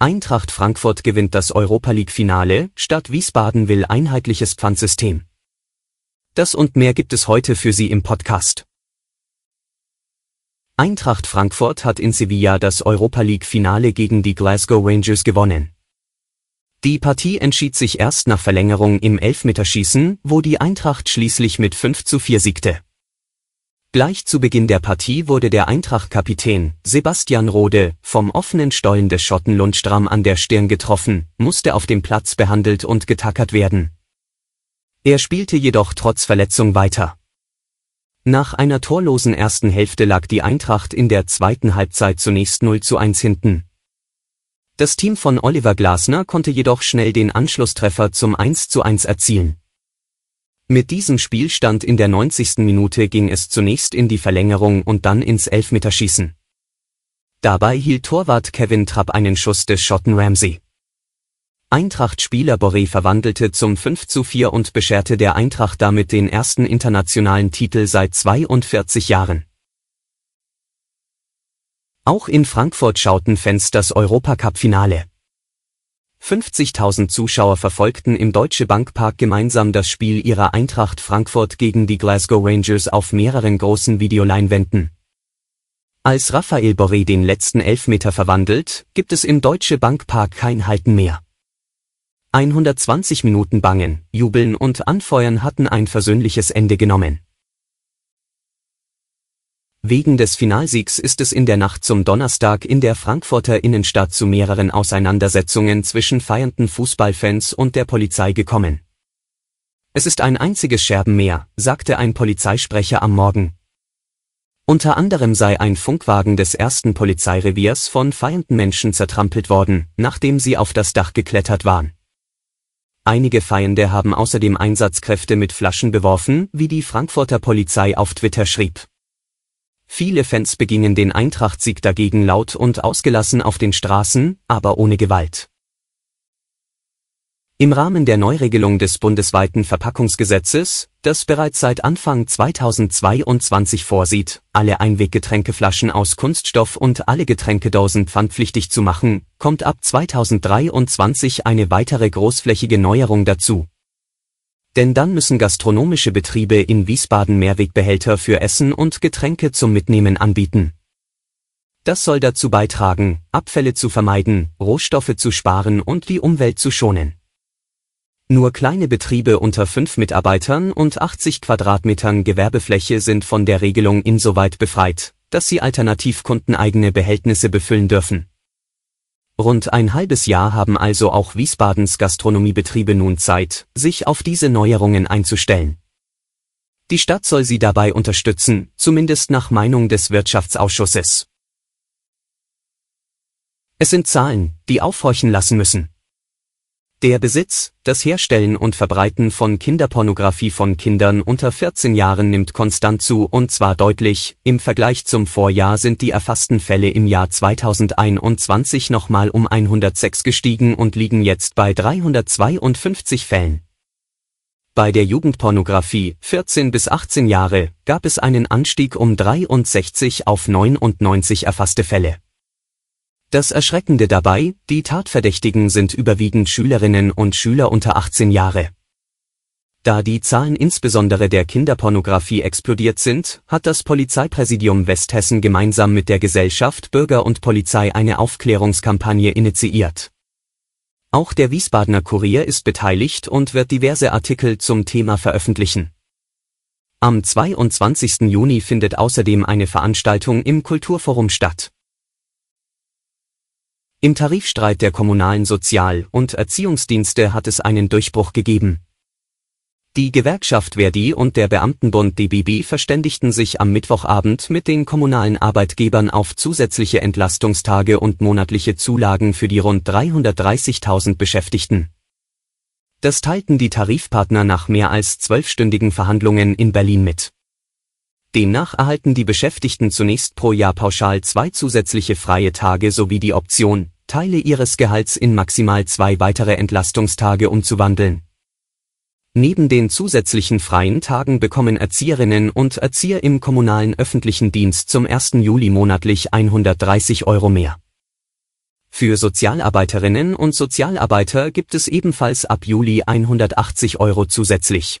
Eintracht Frankfurt gewinnt das Europa League Finale, Stadt Wiesbaden will einheitliches Pfandsystem. Das und mehr gibt es heute für Sie im Podcast. Eintracht Frankfurt hat in Sevilla das Europa League Finale gegen die Glasgow Rangers gewonnen. Die Partie entschied sich erst nach Verlängerung im Elfmeterschießen, wo die Eintracht schließlich mit 5 zu 4 siegte. Gleich zu Beginn der Partie wurde der Eintracht-Kapitän Sebastian Rode vom offenen Stollen des Schotten Lundstram an der Stirn getroffen, musste auf dem Platz behandelt und getackert werden. Er spielte jedoch trotz Verletzung weiter. Nach einer torlosen ersten Hälfte lag die Eintracht in der zweiten Halbzeit zunächst 0 zu 1 hinten. Das Team von Oliver Glasner konnte jedoch schnell den Anschlusstreffer zum 1 zu 1 erzielen. Mit diesem Spielstand in der 90. Minute ging es zunächst in die Verlängerung und dann ins Elfmeterschießen. Dabei hielt Torwart Kevin Trapp einen Schuss des Schotten Ramsey. Eintracht-Spieler Boré verwandelte zum 5 zu 4 und bescherte der Eintracht damit den ersten internationalen Titel seit 42 Jahren. Auch in Frankfurt schauten Fans das Europacup-Finale. 50.000 Zuschauer verfolgten im Deutsche Bankpark gemeinsam das Spiel ihrer Eintracht Frankfurt gegen die Glasgow Rangers auf mehreren großen Videoleinwänden. Als Raphael Boré den letzten Elfmeter verwandelt, gibt es im Deutsche Bankpark kein Halten mehr. 120 Minuten Bangen, Jubeln und Anfeuern hatten ein versöhnliches Ende genommen. Wegen des Finalsiegs ist es in der Nacht zum Donnerstag in der Frankfurter Innenstadt zu mehreren Auseinandersetzungen zwischen feiernden Fußballfans und der Polizei gekommen. Es ist ein einziges Scherben mehr, sagte ein Polizeisprecher am Morgen. Unter anderem sei ein Funkwagen des ersten Polizeireviers von feiernden Menschen zertrampelt worden, nachdem sie auf das Dach geklettert waren. Einige Feiernde haben außerdem Einsatzkräfte mit Flaschen beworfen, wie die Frankfurter Polizei auf Twitter schrieb. Viele Fans begingen den Eintracht-Sieg dagegen laut und ausgelassen auf den Straßen, aber ohne Gewalt. Im Rahmen der Neuregelung des bundesweiten Verpackungsgesetzes, das bereits seit Anfang 2022 vorsieht, alle Einweggetränkeflaschen aus Kunststoff und alle Getränkedosen pfandpflichtig zu machen, kommt ab 2023 eine weitere großflächige Neuerung dazu. Denn dann müssen gastronomische Betriebe in Wiesbaden Mehrwegbehälter für Essen und Getränke zum Mitnehmen anbieten. Das soll dazu beitragen, Abfälle zu vermeiden, Rohstoffe zu sparen und die Umwelt zu schonen. Nur kleine Betriebe unter fünf Mitarbeitern und 80 Quadratmetern Gewerbefläche sind von der Regelung insoweit befreit, dass sie alternativ kundeneigene Behältnisse befüllen dürfen. Rund ein halbes Jahr haben also auch Wiesbadens Gastronomiebetriebe nun Zeit, sich auf diese Neuerungen einzustellen. Die Stadt soll sie dabei unterstützen, zumindest nach Meinung des Wirtschaftsausschusses. Es sind Zahlen, die aufhorchen lassen müssen. Der Besitz, das Herstellen und Verbreiten von Kinderpornografie von Kindern unter 14 Jahren nimmt konstant zu und zwar deutlich, im Vergleich zum Vorjahr sind die erfassten Fälle im Jahr 2021 nochmal um 106 gestiegen und liegen jetzt bei 352 Fällen. Bei der Jugendpornografie 14 bis 18 Jahre gab es einen Anstieg um 63 auf 99 erfasste Fälle. Das Erschreckende dabei, die Tatverdächtigen sind überwiegend Schülerinnen und Schüler unter 18 Jahre. Da die Zahlen insbesondere der Kinderpornografie explodiert sind, hat das Polizeipräsidium Westhessen gemeinsam mit der Gesellschaft Bürger und Polizei eine Aufklärungskampagne initiiert. Auch der Wiesbadener Kurier ist beteiligt und wird diverse Artikel zum Thema veröffentlichen. Am 22. Juni findet außerdem eine Veranstaltung im Kulturforum statt. Im Tarifstreit der kommunalen Sozial- und Erziehungsdienste hat es einen Durchbruch gegeben. Die Gewerkschaft Verdi und der Beamtenbund DBB verständigten sich am Mittwochabend mit den kommunalen Arbeitgebern auf zusätzliche Entlastungstage und monatliche Zulagen für die rund 330.000 Beschäftigten. Das teilten die Tarifpartner nach mehr als zwölfstündigen Verhandlungen in Berlin mit. Demnach erhalten die Beschäftigten zunächst pro Jahr pauschal zwei zusätzliche freie Tage sowie die Option, Teile ihres Gehalts in maximal zwei weitere Entlastungstage umzuwandeln. Neben den zusätzlichen freien Tagen bekommen Erzieherinnen und Erzieher im kommunalen öffentlichen Dienst zum 1. Juli monatlich 130 Euro mehr. Für Sozialarbeiterinnen und Sozialarbeiter gibt es ebenfalls ab Juli 180 Euro zusätzlich.